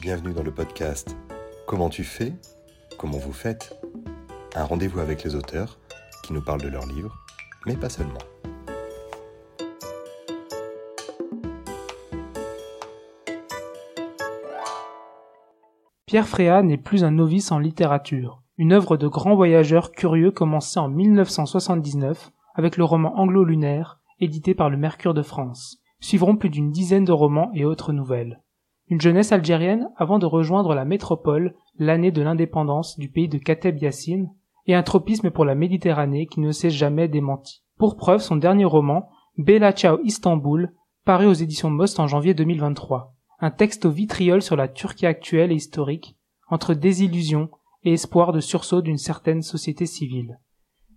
Bienvenue dans le podcast Comment tu fais Comment vous faites Un rendez-vous avec les auteurs qui nous parlent de leurs livres, mais pas seulement. Pierre Fréat n'est plus un novice en littérature, une œuvre de grand voyageur curieux commencée en 1979 avec le roman Anglo-Lunaire, édité par le Mercure de France. Suivront plus d'une dizaine de romans et autres nouvelles une jeunesse algérienne avant de rejoindre la métropole l'année de l'indépendance du pays de Kateb Yassine, et un tropisme pour la Méditerranée qui ne s'est jamais démenti. Pour preuve, son dernier roman, Bella Ciao Istanbul, paru aux éditions Most en janvier 2023. Un texte au vitriol sur la Turquie actuelle et historique, entre désillusion et espoir de sursaut d'une certaine société civile.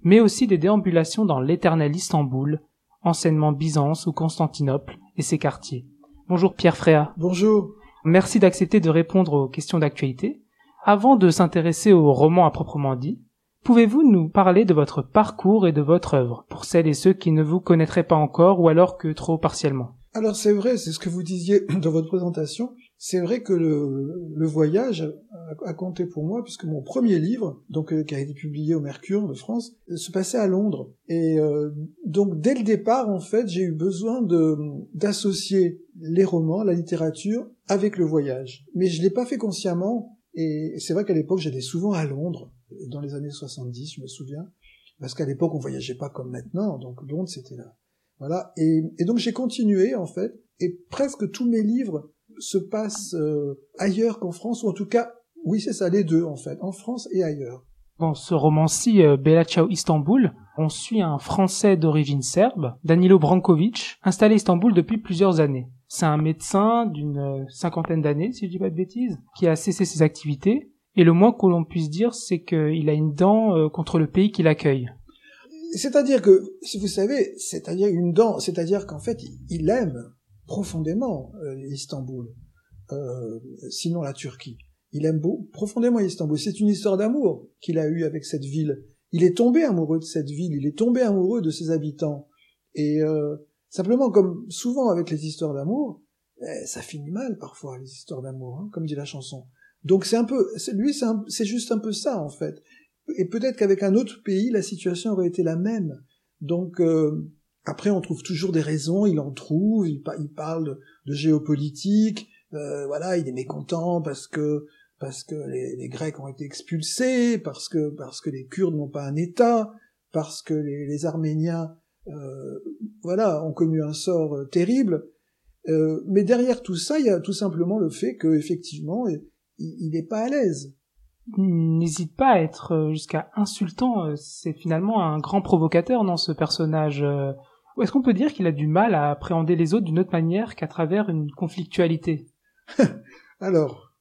Mais aussi des déambulations dans l'éternel Istanbul, anciennement Byzance ou Constantinople et ses quartiers. Bonjour Pierre Fréa. Bonjour. Merci d'accepter de répondre aux questions d'actualité. Avant de s'intéresser au roman à proprement dit, pouvez-vous nous parler de votre parcours et de votre œuvre, pour celles et ceux qui ne vous connaîtraient pas encore ou alors que trop partiellement? Alors c'est vrai, c'est ce que vous disiez dans votre présentation, c'est vrai que le, voyage a, compté pour moi puisque mon premier livre, donc euh, qui a été publié au Mercure de France, se passait à Londres. Et euh, donc dès le départ, en fait, j'ai eu besoin de d'associer les romans, la littérature avec le voyage. Mais je l'ai pas fait consciemment. Et c'est vrai qu'à l'époque, j'allais souvent à Londres, dans les années 70, je me souviens, parce qu'à l'époque, on voyageait pas comme maintenant, donc Londres, c'était là. Voilà. Et donc, j'ai continué, en fait, et presque tous mes livres se passent euh, ailleurs qu'en France, ou en tout cas, oui, c'est ça, les deux, en fait, en France et ailleurs. Dans ce roman-ci, euh, Bella Ciao Istanbul, on suit un Français d'origine serbe, Danilo Brankovic, installé à Istanbul depuis plusieurs années. C'est un médecin d'une euh, cinquantaine d'années, si je dis pas de bêtises, qui a cessé ses activités. Et le moins que l'on puisse dire, c'est qu'il a une dent euh, contre le pays qui l'accueille. C'est-à-dire que, si vous savez, c'est-à-dire une dent, c'est-à-dire qu'en fait, il aime profondément euh, Istanbul, sinon la Turquie. Il aime beau, profondément Istanbul. C'est une histoire d'amour qu'il a eue avec cette ville. Il est tombé amoureux de cette ville, il est tombé amoureux de ses habitants. Et Simplement, comme souvent avec les histoires d'amour, eh, ça finit mal parfois, les histoires d'amour, hein, comme dit la chanson. Donc c'est un peu, lui, c'est juste un peu ça en fait. Et peut-être qu'avec un autre pays, la situation aurait été la même. Donc euh, après, on trouve toujours des raisons. Il en trouve. Il, parle de, géopolitique. Euh, voilà, il est mécontent parce que parce que les, Grecs ont été expulsés, parce que parce que les Kurdes n'ont pas un État, parce que les, Arméniens euh, voilà, ont connu un sort euh, terrible. Euh, mais derrière tout ça, il y a tout simplement le fait qu'effectivement, il n'est pas à l'aise. N'hésite pas à être jusqu'à insultant. C'est finalement un grand provocateur dans ce personnage. Est-ce qu'on peut dire qu'il a du mal à appréhender les autres d'une autre manière qu'à travers une conflictualité Alors,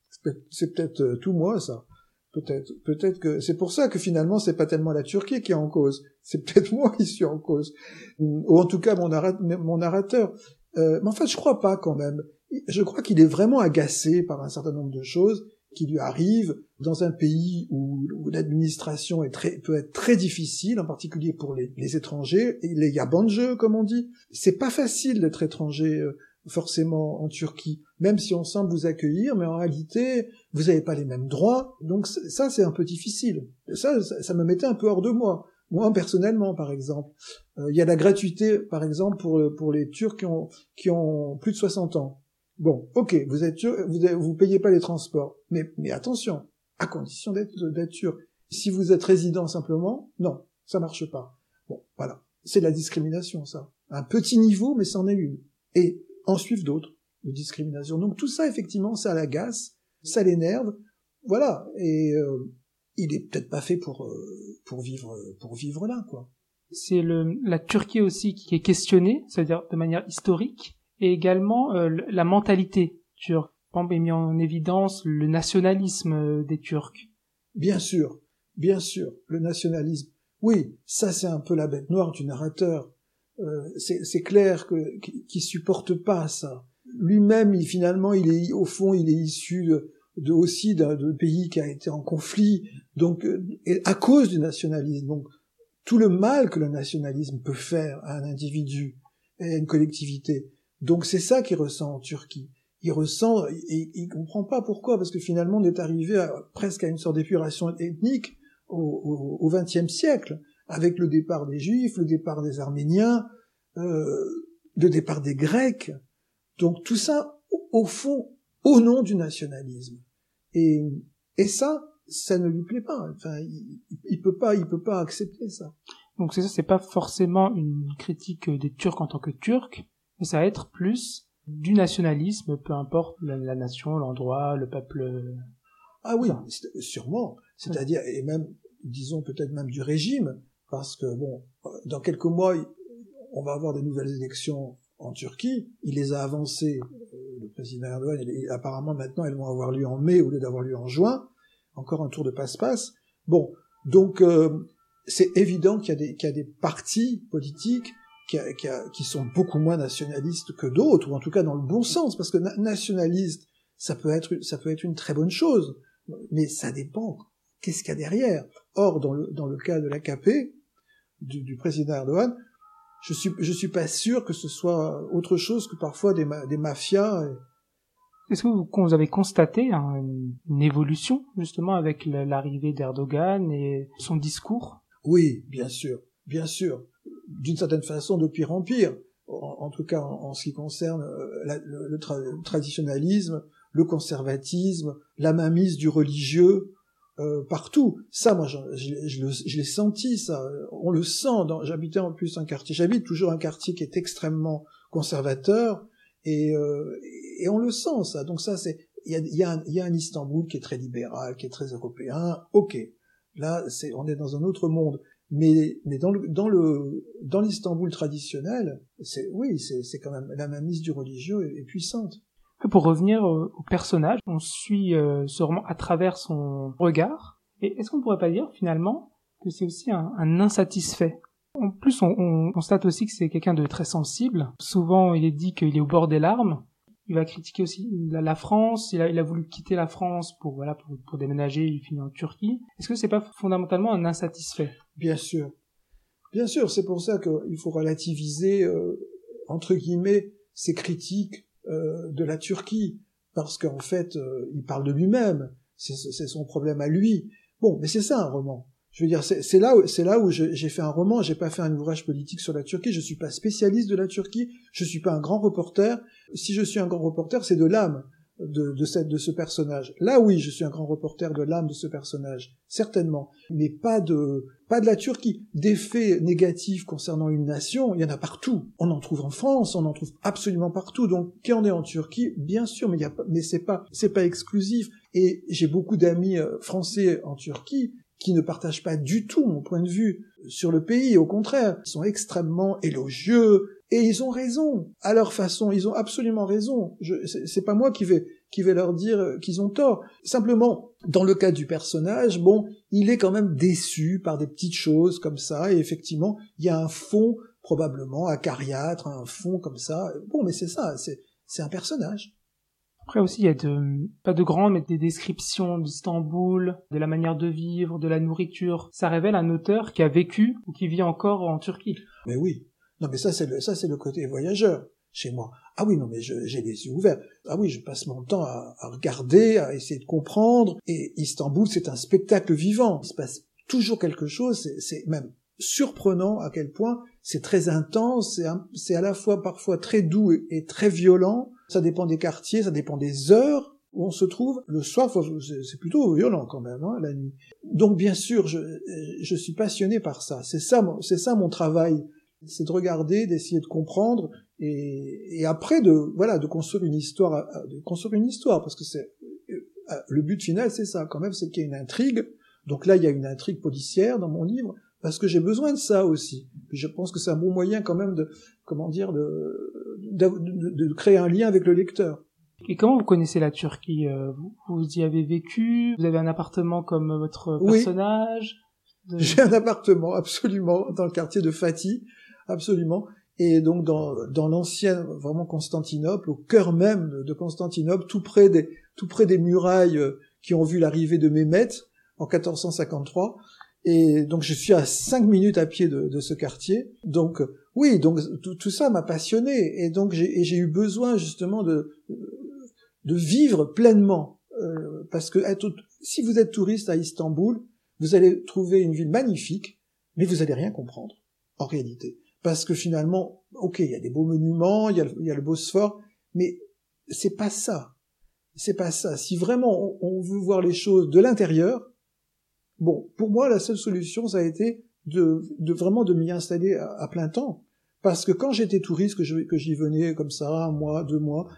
c'est peut-être tout moi, ça. Peut-être, peut-être que c'est pour ça que finalement c'est pas tellement la Turquie qui est en cause, c'est peut-être moi qui suis en cause, ou en tout cas mon, mon narrateur. Euh, mais en fait, je crois pas quand même. Je crois qu'il est vraiment agacé par un certain nombre de choses qui lui arrivent dans un pays où, l'administration est très, peut être très difficile, en particulier pour les, les étrangers, et les jeu comme on dit. C'est pas facile d'être étranger euh, forcément en Turquie, même si on semble vous accueillir, mais en réalité, vous n'avez pas les mêmes droits, donc ça c'est un peu difficile. Ça, ça, me mettait un peu hors de moi. Moi personnellement, par exemple, euh, il y a la gratuité, par exemple, pour pour les Turcs qui ont qui ont plus de 60 ans. Bon, ok, vous êtes vous vous payez pas les transports, mais mais attention, à condition d'être turc. Si vous êtes résident simplement, non, ça marche pas. Bon, voilà, c'est la discrimination, ça. Un petit niveau, mais c'en est une. Et en suivent d'autres de discrimination. Donc tout ça, effectivement, ça l'agace, ça l'énerve, voilà. Et euh, il est peut-être pas fait pour euh, pour vivre pour vivre là, quoi. C'est la Turquie aussi qui est questionnée, c'est-à-dire de manière historique, et également euh, la mentalité turque. est mis en évidence le nationalisme des Turcs. Bien sûr, bien sûr, le nationalisme. Oui, ça c'est un peu la bête noire du narrateur. Euh, c'est clair que qu'il supporte pas ça. Lui-même, il, finalement, il est au fond, il est issu de, aussi d'un pays qui a été en conflit, donc euh, à cause du nationalisme. Donc tout le mal que le nationalisme peut faire à un individu et à une collectivité. Donc c'est ça qu'il ressent en Turquie. il ressent, et il, comprend pas pourquoi, parce que finalement on est arrivé presque à une sorte d'épuration ethnique au XXe siècle, avec le départ des Juifs, le départ des Arméniens, euh, le départ des Grecs. Donc tout ça, au fond, au nom du nationalisme. Et, et ça, ça ne lui plaît pas. Enfin, il, il peut pas, il peut pas accepter ça. Donc c'est ça, c'est pas forcément une critique des Turcs en tant que Turcs, mais ça va être plus du nationalisme, peu importe la, nation, l'endroit, le peuple. Ah oui, sûrement. C'est-à-dire, et même, disons peut-être même du régime, parce que bon, dans quelques mois, on va avoir de nouvelles élections en Turquie. Il les a avancées, euh, le président Erdogan, et apparemment maintenant elles vont avoir lieu en mai au lieu d'avoir lieu en juin. Encore un tour de passe-passe. Bon, donc euh, c'est évident qu'il y, y, a des partis politiques qui, qui, qui, sont beaucoup moins nationalistes que d'autres, ou en tout cas dans le bon sens, parce que nationaliste, ça peut être, ça peut être une très bonne chose, mais ça dépend. Qu'est-ce qu'il y a derrière? Or, dans le, dans le cas de l'AKP, du, du président Erdogan, je suis, je suis pas sûr que ce soit autre chose que parfois des, des mafias. Est-ce que vous, vous, avez constaté une évolution justement avec l'arrivée d'Erdogan et son discours? Oui, bien sûr, bien sûr. D'une certaine façon, de pire en pire. En, tout cas, en, ce qui concerne euh, le, traditionnalisme, le conservatisme, la mainmise du religieux, euh, partout. Ça, moi, je, l'ai senti, ça. On le sent. J'habitais en plus un quartier. J'habite toujours un quartier qui est extrêmement conservateur, et, euh, et on le sent, ça. Donc ça, c'est il y a, y a un Istanbul qui est très libéral, qui est très européen. Ok, là, c'est on est dans un autre monde. Mais, mais dans le dans le dans l'Istanbul traditionnel, c'est oui, c'est quand même la mainmise du religieux est puissante. Pour revenir au, personnage, on suit euh, ce roman à travers son regard. Et est-ce qu'on pourrait pas dire finalement que c'est aussi un, insatisfait? En plus, on, constate aussi que c'est quelqu'un de très sensible. Souvent, il est dit qu'il est au bord des larmes. Il va critiquer aussi la, France. Il a, il a, voulu quitter la France pour voilà pour déménager. Il finit en Turquie. Est-ce que c'est pas fondamentalement un insatisfait? Bien sûr, bien sûr. C'est pour ça qu'il faut relativiser euh, entre guillemets ces critiques euh, de la Turquie, parce qu'en fait, euh, il parle de lui-même, c'est son problème à lui. Bon, mais c'est ça un roman. Je veux dire, c'est là, c'est là où j'ai fait un roman. J'ai pas fait un ouvrage politique sur la Turquie. Je suis pas spécialiste de la Turquie. Je suis pas un grand reporter. Si je suis un grand reporter, c'est de l'âme de, de, cette, de ce personnage. Là, oui, je suis un grand reporter de l'âme de ce personnage, certainement, mais pas de, pas de la Turquie. Des faits négatifs concernant une nation, il y en a partout. On en trouve en France, on en trouve absolument partout. Donc, qui en est en Turquie, bien sûr, mais il y a, mais c'est pas, c'est pas exclusif. Et j'ai beaucoup d'amis euh, français en Turquie qui ne partagent pas du tout mon point de vue sur le pays. Au contraire, ils sont extrêmement élogieux, et ils ont raison, à leur façon, ils ont absolument raison. C'est pas moi qui vais, qui vais leur dire qu'ils ont tort. Simplement, dans le cas du personnage, bon, il est quand même déçu par des petites choses comme ça, et effectivement, il y a un fond probablement acariâtre, un fond comme ça. Bon, mais c'est ça, c'est un personnage. Après aussi, il y a de, pas de grandes, mais des descriptions d'Istanbul, de la manière de vivre, de la nourriture. Ça révèle un auteur qui a vécu ou qui vit encore en Turquie. Mais oui, non, mais ça, c'est le, ça, c'est le côté voyageur chez moi. Ah oui, non, mais j'ai les yeux ouverts. Ah oui, je passe mon temps à, regarder, à essayer de comprendre. Et Istanbul, c'est un spectacle vivant. Il se passe toujours quelque chose. C'est même surprenant à quel point c'est très intense. C'est à la fois parfois très doux et, très violent. Ça dépend des quartiers, ça dépend des heures où on se trouve. Le soir, c'est plutôt violent quand même, hein, la nuit. Donc bien sûr, je, je suis passionné par ça. C'est ça, c'est ça mon travail c'est de regarder, d'essayer de comprendre, et, et, après de voilà de construire une histoire, euh, de construire une histoire, parce que c'est euh, le but final, c'est ça quand même, c'est qu'il y ait une intrigue. Donc là, il y a une intrigue policière dans mon livre, parce que j'ai besoin de ça aussi. Puis je pense que c'est un bon moyen quand même de comment dire de, de, de, créer un lien avec le lecteur. Et comment vous connaissez la Turquie euh, vous, vous y avez vécu Vous avez un appartement comme votre personnage? J'ai un appartement absolument dans le quartier de Fatih absolument. Et donc dans, dans l'ancienne vraiment Constantinople, au cœur même de Constantinople, tout près des, tout près des murailles euh, qui ont vu l'arrivée de Mehmet en 1453. Et donc je suis à cinq minutes à pied de, de ce quartier. Donc oui, donc tout, ça m'a passionné. Et donc j'ai eu besoin justement de de vivre pleinement. Euh, parce que si vous êtes touriste à Istanbul, vous allez trouver une ville magnifique, mais vous allez rien comprendre, en réalité. Parce que finalement, ok, il y a des beaux monuments, il y a, il y a le Bosphore, mais c'est pas ça. C'est pas ça. Si vraiment on, veut voir les choses de l'intérieur, bon, pour moi, la seule solution, ça a été de, de vraiment de m'y installer à, plein temps. Parce que quand j'étais touriste, que, que j'y venais comme ça, un mois, deux mois,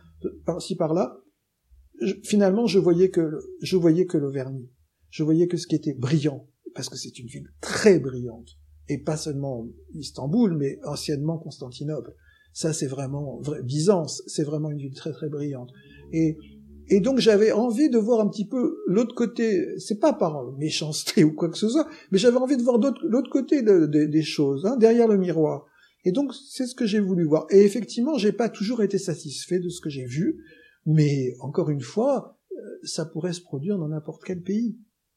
par-ci par-là, finalement, je voyais que je voyais que le vernis. Je voyais que ce qui était brillant, parce que c'est une ville très brillante, et pas seulement Istanbul, mais anciennement Constantinople. Ça, c'est vraiment Byzance, c'est vraiment une ville très très brillante. Et et donc j'avais envie de voir un petit peu l'autre côté. C'est pas par méchanceté ou quoi que ce soit, mais j'avais envie de voir l'autre côté des choses, hein, derrière le miroir. Et donc c'est ce que j'ai voulu voir. Et effectivement, j'ai pas toujours été satisfait de ce que j'ai vu, mais encore une fois, euh, ça pourrait se produire dans n'importe quel pays.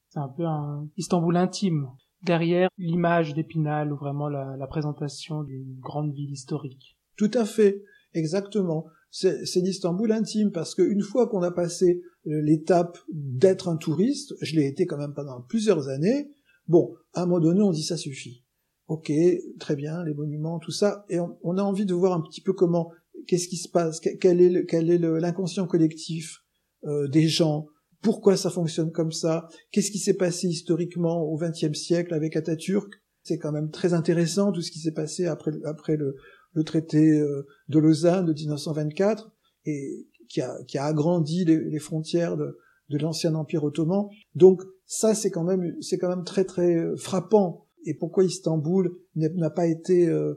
C'est un peu un Istanbul intime, derrière l'image d'Épinal ou vraiment la, la présentation d'une grande ville historique. Tout à fait, exactement. C'est l'Istanbul intime parce qu'une fois qu'on a passé euh, l'étape d'être un touriste, je l'ai été quand même pendant plusieurs années. Bon, à un moment donné, on dit ça suffit. Ok, très bien, les monuments, tout ça, et on, a envie de voir un petit peu comment, qu'est-ce qui se passe, quel est l'inconscient collectif euh, des gens, pourquoi ça fonctionne comme ça, qu'est-ce qui s'est passé historiquement au XXe siècle avec Atatürk? C'est quand même très intéressant tout ce qui s'est passé après, après le, le traité euh, de Lausanne de 1924 et qui a, qui a agrandi les, frontières de, de l'ancien empire ottoman. Donc ça c'est quand même c'est quand même très très euh, frappant. Et pourquoi Istanbul n'a pas été euh,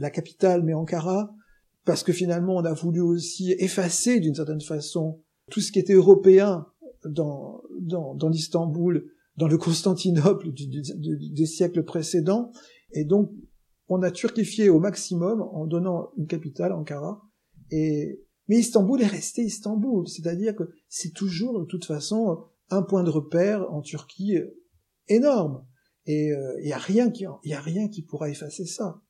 la capitale mais Ankara? Parce que finalement on a voulu aussi effacer d'une certaine façon tout ce qui était européen dans dans, dans l'Istanbul, dans le Constantinople des siècles précédents. Et donc on a turquifié au maximum en donnant une capitale, Ankara, et mais Istanbul est resté Istanbul, c'est-à-dire que c'est toujours de toute façon un point de repère en Turquie énorme, et il euh, y a rien qui y a rien qui pourra effacer ça.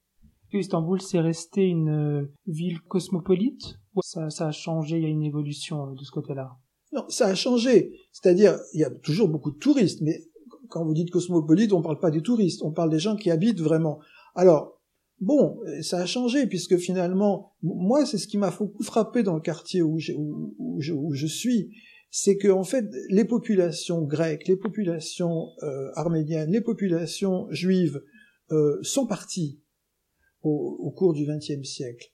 Istanbul c'est resté une euh, ville cosmopolite? Ça, ça a changé, il y a une évolution euh, de ce côté-là? Non, ça a changé, c'est-à-dire il y a toujours beaucoup de touristes, mais quand vous dites cosmopolite, on ne parle pas des touristes, on parle des gens qui habitent vraiment. Alors, bon, ça a changé puisque finalement, moi, c'est ce qui m'a beaucoup frappé dans le quartier où je, suis, c'est que en fait, les populations grecques, les populations euh, arméniennes, les populations juives euh, sont parties au, cours du XXe siècle.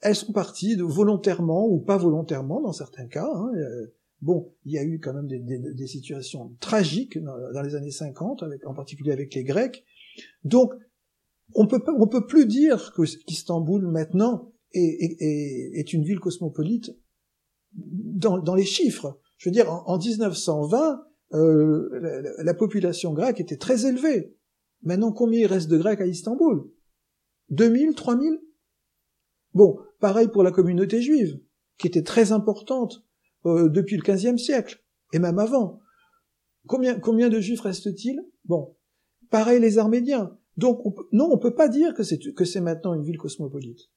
Elles sont parties de, volontairement ou pas volontairement dans certains cas. Hein, euh, bon, il y a eu quand même des, situations tragiques dans, les années 50, avec, en particulier avec les Grecs. Donc, on peut peut plus dire qu'Istanbul maintenant est, une ville cosmopolite dans, les chiffres. Je veux dire, en, 1920, euh, la, population grecque était très élevée. Maintenant, combien il reste de Grecs à Istanbul? 2000, 3000 Bon, pareil pour la communauté juive, qui était très importante euh, depuis le XVe siècle, et même avant. Combien, de juifs reste-t-il? Bon, pareil les Arméniens. Donc non, on peut pas dire que c'est maintenant une ville cosmopolite.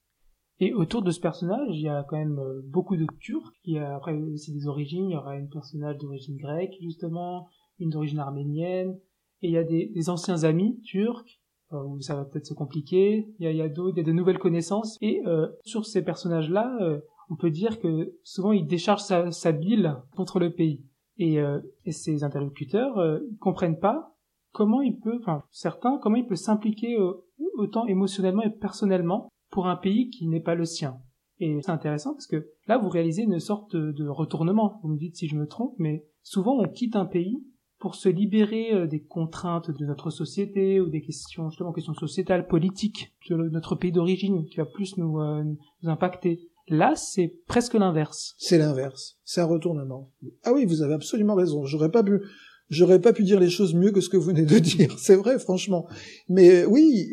Et autour de ce personnage, il y a quand même euh, beaucoup de Turcs. Il y a aussi des origines. Il y aura un personnage d'origine grecque justement, une d'origine arménienne, et il y a des, anciens amis turcs où ça va peut-être se compliquer. Il y a, il d'autres, il y a de nouvelles connaissances. Et euh, sur ces personnages-là, on peut dire que souvent ils déchargent sa, sa bile contre le pays. Et, et ces interlocuteurs comprennent pas comment il peut, enfin certains, comment il peut s'impliquer euh, autant émotionnellement et personnellement pour un pays qui n'est pas le sien. Et c'est intéressant parce que là, vous réalisez une sorte de retournement. Vous me dites si je me trompe, mais souvent on quitte un pays pour se libérer euh, des contraintes de notre société ou des questions, justement, questions sociétales, politiques de notre pays d'origine qui va plus nous, euh, nous impacter. Là, c'est presque l'inverse. C'est l'inverse. C'est un retournement. Ah oui, vous avez absolument raison. J'aurais pas pu, J'aurais pas pu dire les choses mieux que ce que vous venez de dire, c'est vrai, franchement. Mais oui,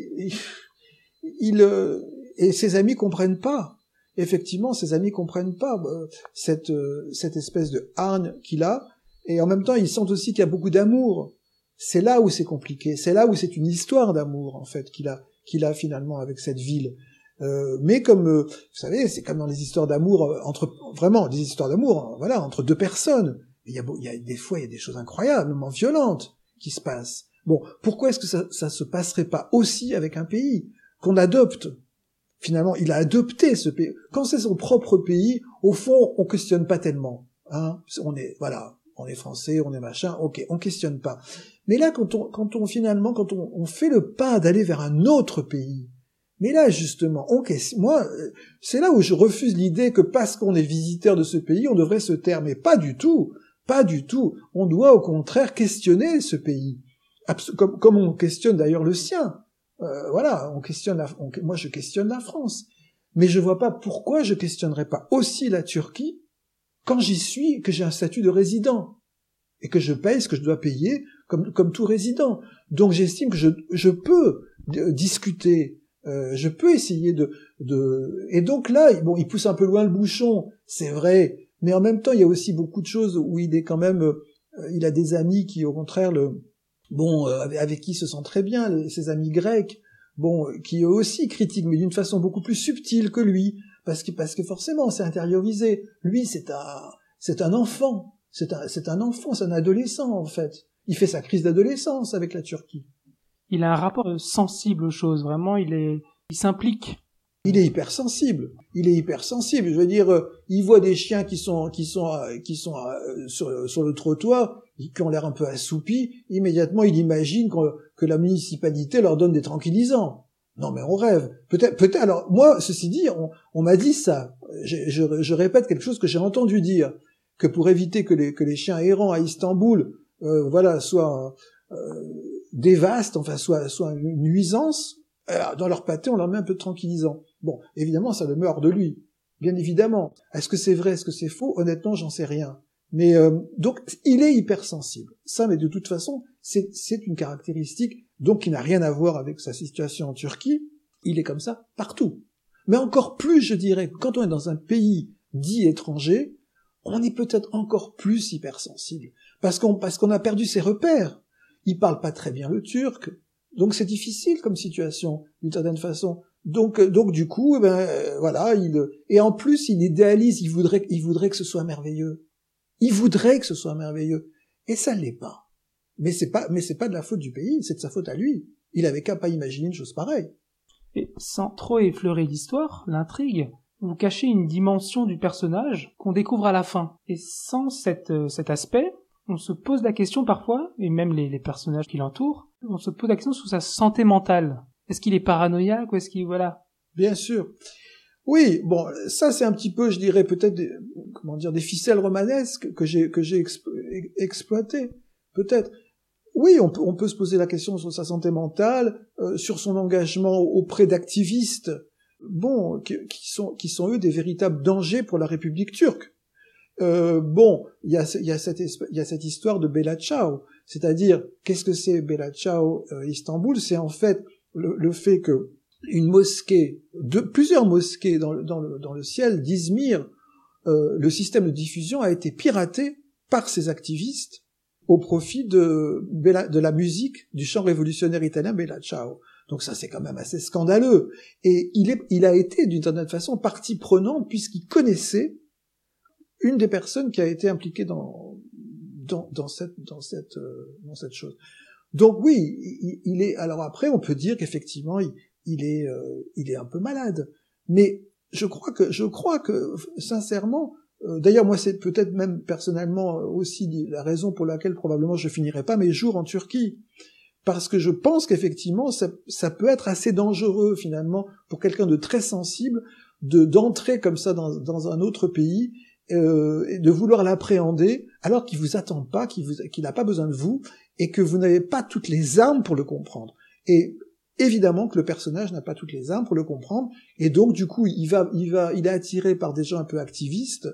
il, euh, et ses amis comprennent pas. Effectivement, ses amis comprennent pas euh, cette euh, cette espèce de hargne qu'il a, et en même temps, ils sentent aussi qu'il y a beaucoup d'amour. C'est là où c'est compliqué. C'est là où c'est une histoire d'amour en fait qu'il a qu'il a finalement avec cette ville. Euh, mais comme euh, vous savez, c'est comme dans les histoires d'amour euh, entre vraiment des histoires d'amour, hein, voilà, entre deux personnes. Il y a, il y a des fois, il y a des choses incroyablement violentes qui se passent. Bon, pourquoi est-ce que ça, ça se passerait pas aussi avec un pays qu'on adopte? Finalement, il a adopté ce pays. Quand c'est son propre pays, au fond, on questionne pas tellement. Hein on est, voilà, on est français, on est machin, ok, on questionne pas. Mais là, quand on, quand on finalement, quand on, on fait le pas d'aller vers un autre pays, mais là, justement, on, moi, c'est là où je refuse l'idée que parce qu'on est visiteur de ce pays, on devrait se taire. Mais pas du tout, pas du tout. On doit au contraire questionner ce pays, comme, comme on questionne d'ailleurs le sien. Euh, voilà, on questionne. La, moi, je questionne la France, mais je vois pas pourquoi je questionnerais pas aussi la Turquie quand j'y suis, que j'ai un statut de résident et que je paye ce que je dois payer comme, comme tout résident. Donc j'estime que je, je peux discuter euh, je peux essayer de, de... Et donc là, bon, il pousse un peu loin le bouchon, c'est vrai, mais en même temps, il y a aussi beaucoup de choses où il est quand même... Euh, il a des amis qui, au contraire, le... Bon, euh, avec, qui il se sent très bien, ses amis grecs, bon, qui eux aussi critiquent, mais d'une façon beaucoup plus subtile que lui, parce que, parce que forcément, c'est intériorisé. Lui, c'est un, c'est un enfant, c'est un, c'est un enfant, c'est un adolescent, en fait. Il fait sa crise d'adolescence avec la Turquie il a un rapport sensible aux choses. Vraiment, il est, il s'implique. Il est hypersensible. Il est hypersensible. Je veux dire, euh, il voit des chiens qui sont qui sont euh, qui sont euh, sur, sur le trottoir, qui ont l'air un peu assoupis. Immédiatement, il imagine que, que la municipalité leur donne des tranquillisants. Non, mais on rêve. Peut-être, peut-être. Alors, moi, ceci dit, on, on m'a dit ça. Je, je, je, répète quelque chose que j'ai entendu dire que pour éviter que les que les chiens errants à Istanbul, euh, voilà, soient euh, dévastent, enfin soit, soit une nuisance, euh, dans leur pâté on leur met un peu de tranquillisant. Bon, évidemment ça demeure de lui, bien évidemment. Est-ce que c'est vrai, est-ce que c'est faux? Honnêtement j'en sais rien. Mais euh, donc il est hypersensible. Ça, mais de toute façon, c'est une caractéristique donc qui n'a rien à voir avec sa situation en Turquie. Il est comme ça partout. Mais encore plus, je dirais, quand on est dans un pays dit étranger, on est peut-être encore plus hypersensible parce qu'on parce a perdu ses repères il parle pas très bien le turc, donc c'est difficile comme situation d'une certaine façon. Donc, euh, donc du coup, eh ben euh, voilà, il et en plus il idéalise, il voudrait, il voudrait que ce soit merveilleux. Il voudrait que ce soit merveilleux, et ça l'est pas. Mais c'est pas, mais c'est pas de la faute du pays, c'est de sa faute à lui. Il avait qu'à pas imaginer une chose pareille. Et sans trop effleurer l'histoire, l'intrigue, vous cachez une dimension du personnage qu'on découvre à la fin. Et sans cette, euh, cet aspect, on se pose la question parfois, et même les, personnages qui l'entourent, on se pose la question sur sa santé mentale. Est-ce qu'il est paranoïaque ou est-ce qu'il voilà Bien sûr. Oui, bon, ça c'est un petit peu, je dirais peut-être, comment dire, des ficelles romanesques que j'ai que j'ai exploitées, peut-être. Oui, on peut, on peut se poser la question sur sa santé mentale, euh, sur son engagement auprès d'activistes, bon, qui, sont qui sont eux des véritables dangers pour la République turque. Euh, bon, il y a, y, a cette, y a cette histoire de Bella Ciao, c'est-à-dire qu'est-ce que c'est Bella Ciao euh, Istanbul? C'est en fait le, fait que une mosquée, de, plusieurs mosquées dans le, dans le, dans le ciel d'Izmir, euh, le système de diffusion a été piraté par ces activistes au profit de, de la musique du chant révolutionnaire italien Bella Ciao. Donc ça c'est quand même assez scandaleux. Et il, est, il a été d'une certaine façon partie prenante puisqu'il connaissait une des personnes qui a été impliquée dans dans, dans cette dans cette euh, dans cette chose. Donc oui, il, est. Alors après, on peut dire qu'effectivement, il, il est euh, il est un peu malade. Mais je crois que je crois que sincèrement. Euh, d'ailleurs, moi, c'est peut-être même personnellement aussi la raison pour laquelle probablement je finirai pas mes jours en Turquie, parce que je pense qu'effectivement, ça, peut être assez dangereux finalement pour quelqu'un de très sensible de d'entrer comme ça dans, dans un autre pays euh, de vouloir l'appréhender alors qu'il vous attend pas, qu'il n'a pas besoin de vous et que vous n'avez pas toutes les armes pour le comprendre. Et évidemment que le personnage n'a pas toutes les armes pour le comprendre et donc du coup il va, il va, il est attiré par des gens un peu activistes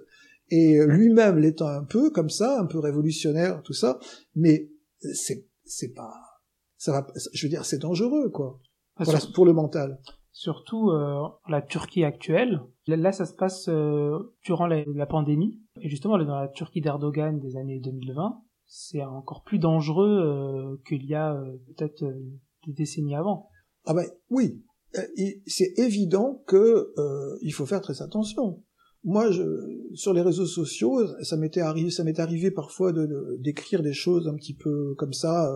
et lui-même l'étant un peu comme ça, un peu révolutionnaire, tout ça, mais c'est c'est pas ça va, je veux dire c'est dangereux quoi pour le mental surtout euh, la Turquie actuelle. Là, ça se passe euh, durant la, pandémie. Et justement, dans la Turquie d'Erdogan des années 2020, c'est encore plus dangereux euh, qu'il y a peut-être des décennies avant. Ah ben oui, c'est évident que il faut faire très attention. Moi, je, sur les réseaux sociaux, ça m'était arrivé, ça m'est arrivé parfois de d'écrire des choses un petit peu comme ça,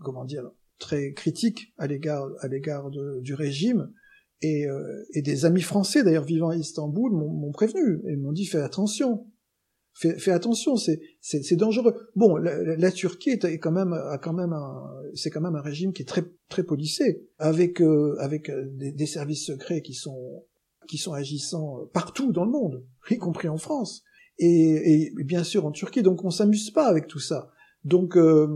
comment dire, très critiques à l'égard à l'égard du régime. Et, et, des amis français d'ailleurs vivant à Istanbul m'ont prévenu et m'ont dit fais attention, Fais, fais attention, c'est dangereux. Bon, la, la, Turquie est quand même a quand même un c'est quand même un régime qui est très très policé avec euh, avec euh, des, services secrets qui sont qui sont agissants partout dans le monde, y compris en France et, et bien sûr en Turquie. Donc on s'amuse pas avec tout ça. Donc euh,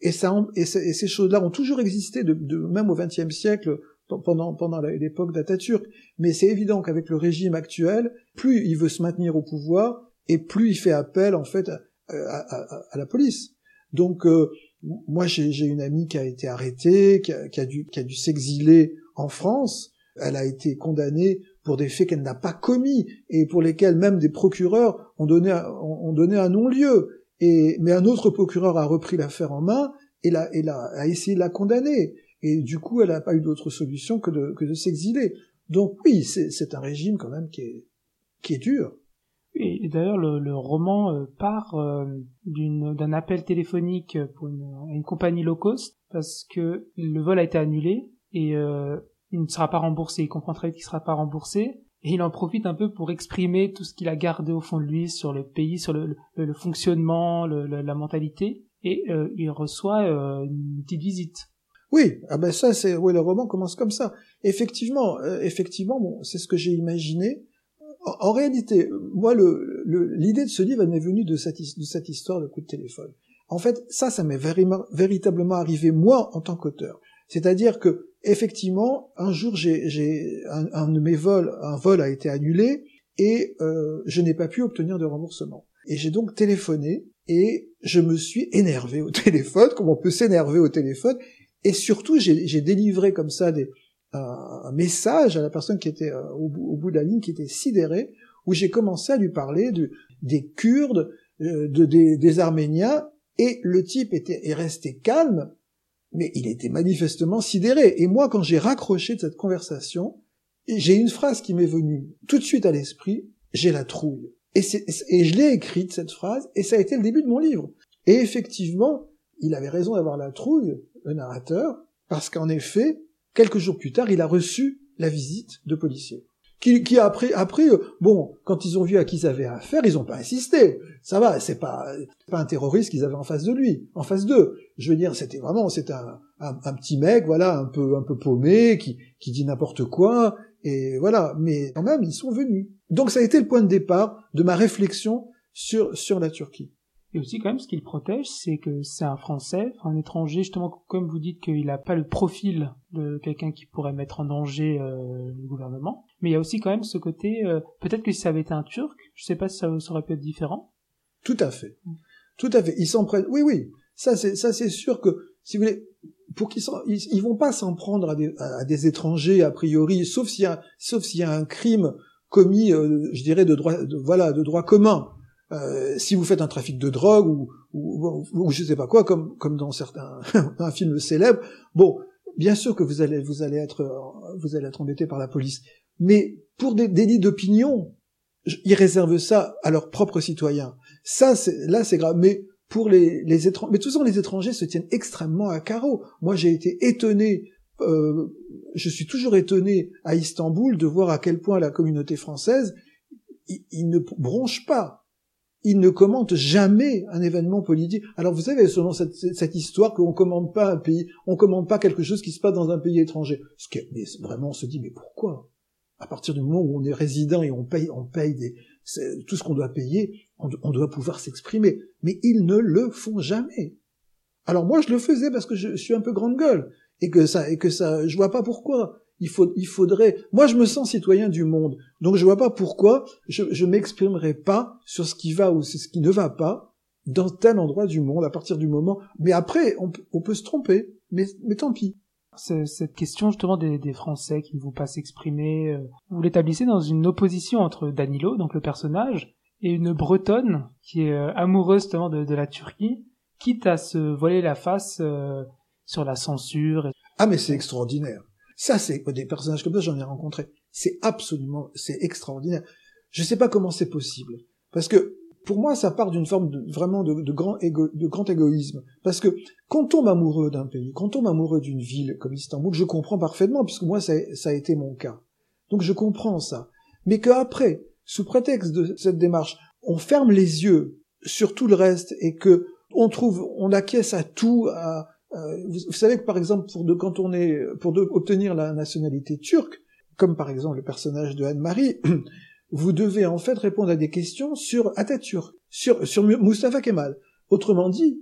et ça et, ces choses-là ont toujours existé de, de même au XXe siècle pendant pendant l'époque d'Atatürk. Mais c'est évident qu'avec le régime actuel, plus il veut se maintenir au pouvoir, et plus il fait appel en fait à, à, à la police. Donc euh, moi j'ai une amie qui a été arrêtée, qui a, qui a dû, qui a dû s'exiler en France. Elle a été condamnée pour des faits qu'elle n'a pas commis et pour lesquels même des procureurs ont donné, ont donné un non-lieu. Et mais un autre procureur a repris l'affaire en main et, l'a, et l'a, a essayé de la condamner. Et du coup, elle n'a pas eu d'autre solution que de, que de s'exiler. Donc oui, c'est, un régime quand même qui est, qui est dur. Et, d'ailleurs, le, roman euh, part euh, d'un appel téléphonique pour une, une, compagnie low cost parce que le vol a été annulé et euh, il ne sera pas remboursé. Il comprend très qu'il ne sera pas remboursé et il en profite un peu pour exprimer tout ce qu'il a gardé au fond de lui sur le pays, sur le, fonctionnement, la mentalité. Et il reçoit une petite visite. Oui, ah ben ça c'est oui le roman commence comme ça. Effectivement, effectivement, bon, c'est ce que j'ai imaginé en, réalité, moi, l'idée de ce livre m'est venue de cette, de cette histoire de coup de téléphone. En fait, ça, ça m'est véritablement arrivé moi en tant qu'auteur. C'est-à-dire que effectivement, un jour, j'ai un, un, de mes vols, un vol a été annulé et euh, je n'ai pas pu obtenir de remboursement. Et j'ai donc téléphoné et je me suis énervé au téléphone, comme on peut s'énerver au téléphone, et surtout j'ai délivré comme ça des, un, message à la personne qui était euh, au, bout de la ligne, qui était sidérée, où j'ai commencé à lui parler de, des Kurdes, euh, de, des, Arméniens, et le type était, est resté calme, mais il était manifestement sidéré. Et moi, quand j'ai raccroché de cette conversation, j'ai une phrase qui m'est venue tout de suite à l'esprit, j'ai la trouille. Et, je l'ai écrite, cette phrase, et ça a été le début de mon livre. Et effectivement, il avait raison d'avoir la trouille, le narrateur, parce qu'en effet, Quelques jours plus tard, il a reçu la visite de policiers. Qui, qui après, après, euh, bon, quand ils ont vu à qui ils avaient affaire, ils n'ont pas insisté. Ça va, c'est pas, pas un terroriste qu'ils avaient en face de lui, en face d'eux. Je veux dire, c'était vraiment, c'était un, un, petit mec, voilà, un peu, un peu paumé, qui, qui dit n'importe quoi, et voilà. Mais quand même, ils sont venus. Donc ça a été le point de départ de ma réflexion sur, sur la Turquie. Et aussi quand même ce qu'il protège, c'est que c'est un Français, un étranger, justement comme vous dites qu'il n'a pas le profil de quelqu'un qui pourrait mettre en danger euh, le gouvernement. Mais il y a aussi quand même ce côté, euh, peut-être que si ça avait été un Turc, je sais pas si ça, aurait pu être différent. Tout à fait. Tout à fait. Ils s'en prennent. Oui, oui. Ça, c'est ça, c'est sûr que si vous voulez, pour qu'ils ils, ils, vont pas s'en prendre à des, à des, étrangers a priori, sauf s'il y a, sauf s'il y a un crime commis, euh, je dirais de droit, de, voilà, de droit commun. Euh, si vous faites un trafic de drogue ou, ou, ou, je sais pas quoi, comme comme dans certains un film célèbre, bon, bien sûr que vous allez vous allez être vous allez être embêté par la police, mais pour des délits d'opinion, ils réservent ça à leurs propres citoyens. Ça, là, c'est grave. Mais pour les les étrangers, mais de toute façon, les étrangers se tiennent extrêmement à carreau. Moi, j'ai été étonné. Euh, je suis toujours étonné à Istanbul de voir à quel point la communauté française, ils ne bronche pas il ne commente jamais un événement politique. Alors vous savez, selon cette, histoire qu'on commande pas un pays, on commande pas quelque chose qui se passe dans un pays étranger. Ce qui mais vraiment, on se dit, mais pourquoi? À partir du moment où on est résident et on paye, on paye tout ce qu'on doit payer, on doit pouvoir s'exprimer. Mais ils ne le font jamais. Alors moi, je le faisais parce que je suis un peu grande gueule et que ça, et que ça, je vois pas pourquoi il, faut, il faudrait. Moi, je me sens citoyen du monde, donc je vois pas pourquoi je, je m'exprimerai pas sur ce qui va ou ce qui ne va pas dans tel endroit du monde à partir du moment. Mais après, on, on peut se tromper, mais, mais tant pis. Cette question justement des, des Français qui ne vont pas s'exprimer, euh, vous l'établissez dans une opposition entre Danilo, donc le personnage, et une Bretonne qui est euh, amoureuse justement de, de, la Turquie, quitte à se voiler la face euh, sur la censure. Ah mais c'est extraordinaire Ça, c'est des personnages comme ça, j'en ai rencontré. C'est absolument, c'est extraordinaire. Je sais pas comment c'est possible, parce que pour moi, ça part d'une forme de, vraiment de, de grand égo, de grand égoïsme. Parce que quand on tombe amoureux d'un pays, quand on tombe amoureux d'une ville comme Istanbul, je comprends parfaitement, puisque moi, ça, ça a été mon cas. Donc je comprends ça. Mais qu'après, sous prétexte de cette démarche, on ferme les yeux sur tout le reste et que on trouve, on acquiesce à tout. À, vous, savez que par exemple, pour de, quand pour de, obtenir la nationalité turque, comme par exemple le personnage de Anne-Marie, vous devez en fait répondre à des questions sur Atatürk, sur, sur Mustafa Kemal. Autrement dit,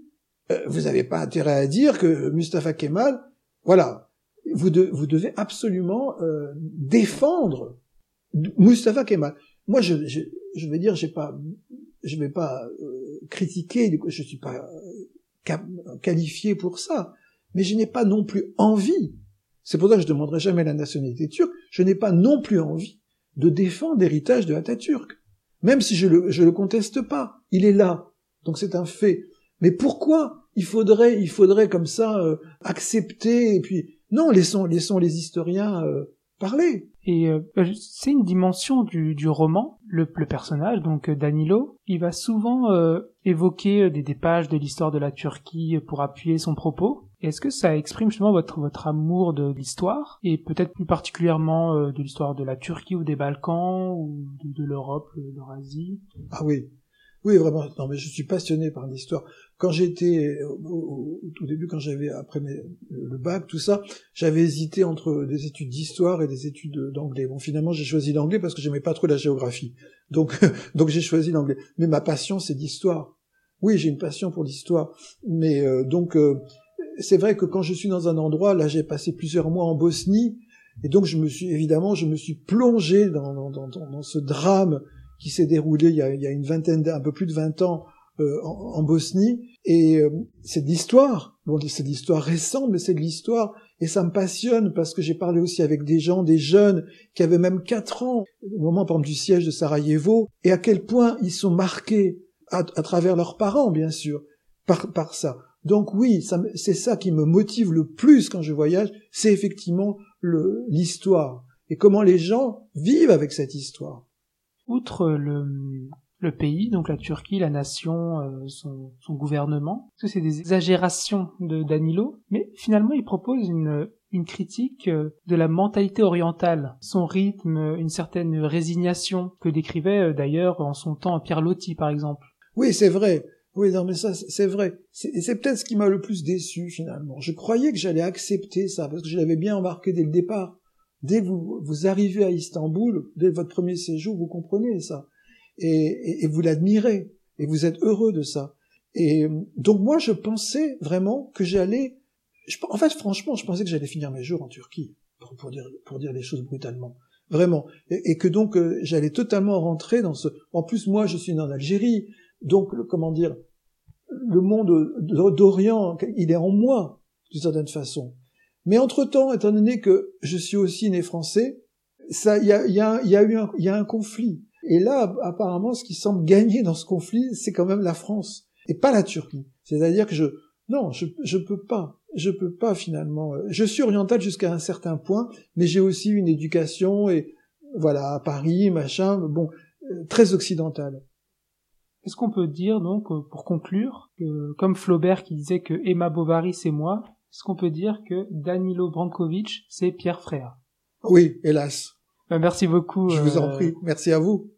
euh, vous n'avez pas intérêt à dire que Mustafa Kemal, voilà, vous, vous devez absolument euh, défendre Mustafa Kemal. Moi, je, je, je vais dire, j'ai pas, je vais pas euh, critiquer, je suis pas euh, qualifié pour ça, mais je n'ai pas non plus envie. C'est pour ça que je demanderai jamais la nationalité turque. Je n'ai pas non plus envie de défendre l'héritage de Atatürk. Même si je le, je le conteste pas. Il est là. Donc c'est un fait. Mais pourquoi il faudrait, il faudrait comme ça euh, accepter et puis non, laissons, laissons les historiens euh, parler. Et euh, bah, c'est une dimension du, du roman. Le, le, personnage, donc Danilo, il va souvent évoquer des, des pages de l'histoire de la Turquie pour appuyer son propos. Est-ce que ça exprime justement votre, votre amour de l'histoire, et peut-être plus particulièrement euh, de l'histoire de la Turquie ou des Balkans, ou de, de l'Europe, euh, l'Eurasie? Ah oui, oui, vraiment. Non, mais je suis passionné par l'histoire. Quand j'étais au, au, début, quand j'avais après mes, le bac, tout ça, j'avais hésité entre des études d'histoire et des études d'anglais. Bon, finalement, j'ai choisi l'anglais parce que j'aimais pas trop la géographie. Donc, donc j'ai choisi l'anglais. Mais ma passion, c'est l'histoire. Oui, j'ai une passion pour l'histoire. Mais euh, donc, euh, c'est vrai que quand je suis dans un endroit, là j'ai passé plusieurs mois en Bosnie, et donc je me suis évidemment je me suis plongé dans, dans, dans, ce drame qui s'est déroulé il y, a, il y a, une vingtaine, un peu plus de vingt ans euh, en, en, Bosnie, et euh, c'est de l'histoire. Bon, c'est de l'histoire récente, mais c'est de l'histoire, et ça me passionne parce que j'ai parlé aussi avec des gens, des jeunes qui avaient même quatre ans au moment par exemple du siège de Sarajevo, et à quel point ils sont marqués à, à travers leurs parents, bien sûr, par, par ça. Donc oui, c'est ça qui me motive le plus quand je voyage, c'est effectivement l'histoire et comment les gens vivent avec cette histoire. Outre le, le pays, donc la Turquie, la nation, euh, son, son, gouvernement, que c'est des exagérations de Danilo, mais finalement il propose une, une critique euh, de la mentalité orientale, son rythme, une certaine résignation que décrivait euh, d'ailleurs en son temps Pierre Loti par exemple. Oui, c'est vrai. Oui, non, mais ça, c'est vrai. C'est peut-être ce qui m'a le plus déçu, finalement. Je croyais que j'allais accepter ça, parce que je l'avais bien embarqué dès le départ. Dès que vous, vous arrivez à Istanbul, dès votre premier séjour, vous comprenez ça. Et, et, et vous l'admirez. Et vous êtes heureux de ça. Et donc moi, je pensais vraiment que j'allais... En fait, franchement, je pensais que j'allais finir mes jours en Turquie, pour, pour, dire, pour dire les choses brutalement. Vraiment. Et, que donc, euh, j'allais totalement rentrer dans ce... En plus, moi, je suis né en Algérie donc, le, comment dire, le monde d'Orient, il est en moi, d'une certaine façon. Mais entre-temps, étant donné que je suis aussi né français, ça, il y a, y, a, y a, eu un, y a un conflit. Et là, apparemment, ce qui semble gagner dans ce conflit, c'est quand même la France et pas la Turquie. C'est-à-dire que je, non, je, je peux pas, je peux pas finalement. Je suis oriental jusqu'à un certain point, mais j'ai aussi une éducation et voilà à Paris, machin, bon, euh, très occidentale. Est-ce qu'on peut dire donc, euh, pour conclure, que comme Flaubert qui disait que Emma Bovary c'est moi, est-ce qu'on peut dire que Danilo Brankovic c'est Pierre Frère Oui, hélas. Ben, merci beaucoup. Je vous en euh, prie. Merci à vous.